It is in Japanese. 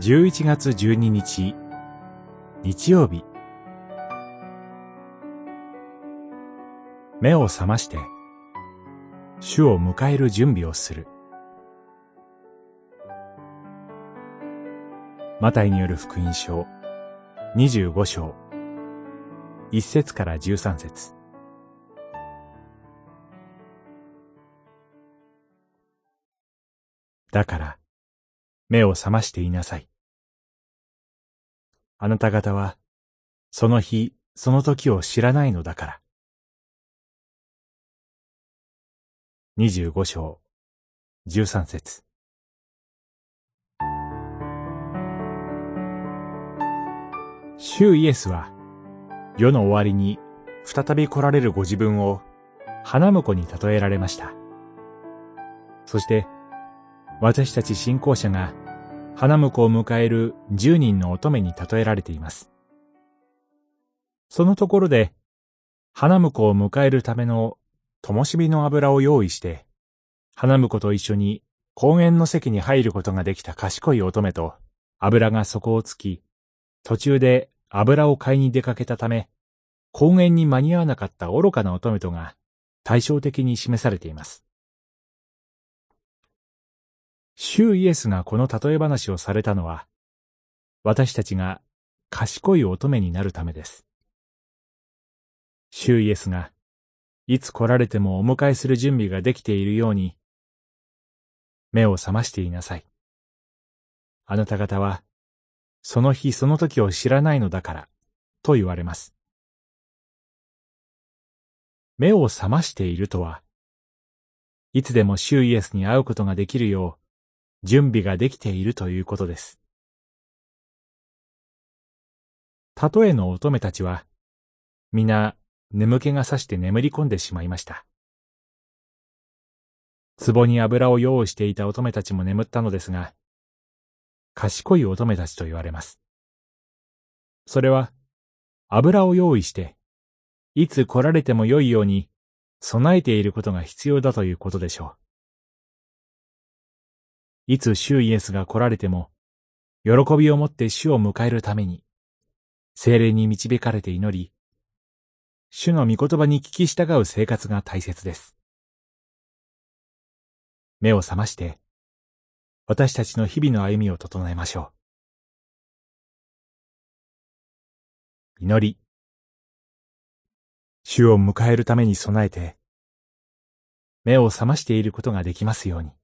11月12日、日曜日。目を覚まして、主を迎える準備をする。マタイによる福音書、25章、1節から13節だから、目を覚ましていなさい。あなた方は、その日、その時を知らないのだから。二十五章、十三節。主イエスは、世の終わりに再び来られるご自分を花婿に例えられました。そして、私たち信仰者が花婿を迎える十人の乙女に例えられています。そのところで、花婿を迎えるための灯火の油を用意して、花婿と一緒に公園の席に入ることができた賢い乙女と、油が底をつき、途中で油を買いに出かけたため、公園に間に合わなかった愚かな乙女とが対照的に示されています。主イエスがこの例え話をされたのは、私たちが賢い乙女になるためです。主イエスが、いつ来られてもお迎えする準備ができているように、目を覚ましていなさい。あなた方は、その日その時を知らないのだから、と言われます。目を覚ましているとは、いつでも主イエスに会うことができるよう、準備ができているということです。たとえの乙女たちは、皆眠気がさして眠り込んでしまいました。壺に油を用意していた乙女たちも眠ったのですが、賢い乙女たちと言われます。それは、油を用意して、いつ来られても良いように備えていることが必要だということでしょう。いつ主イエスが来られても、喜びを持って主を迎えるために、精霊に導かれて祈り、主の御言葉に聞き従う生活が大切です。目を覚まして、私たちの日々の歩みを整えましょう。祈り。主を迎えるために備えて、目を覚ましていることができますように。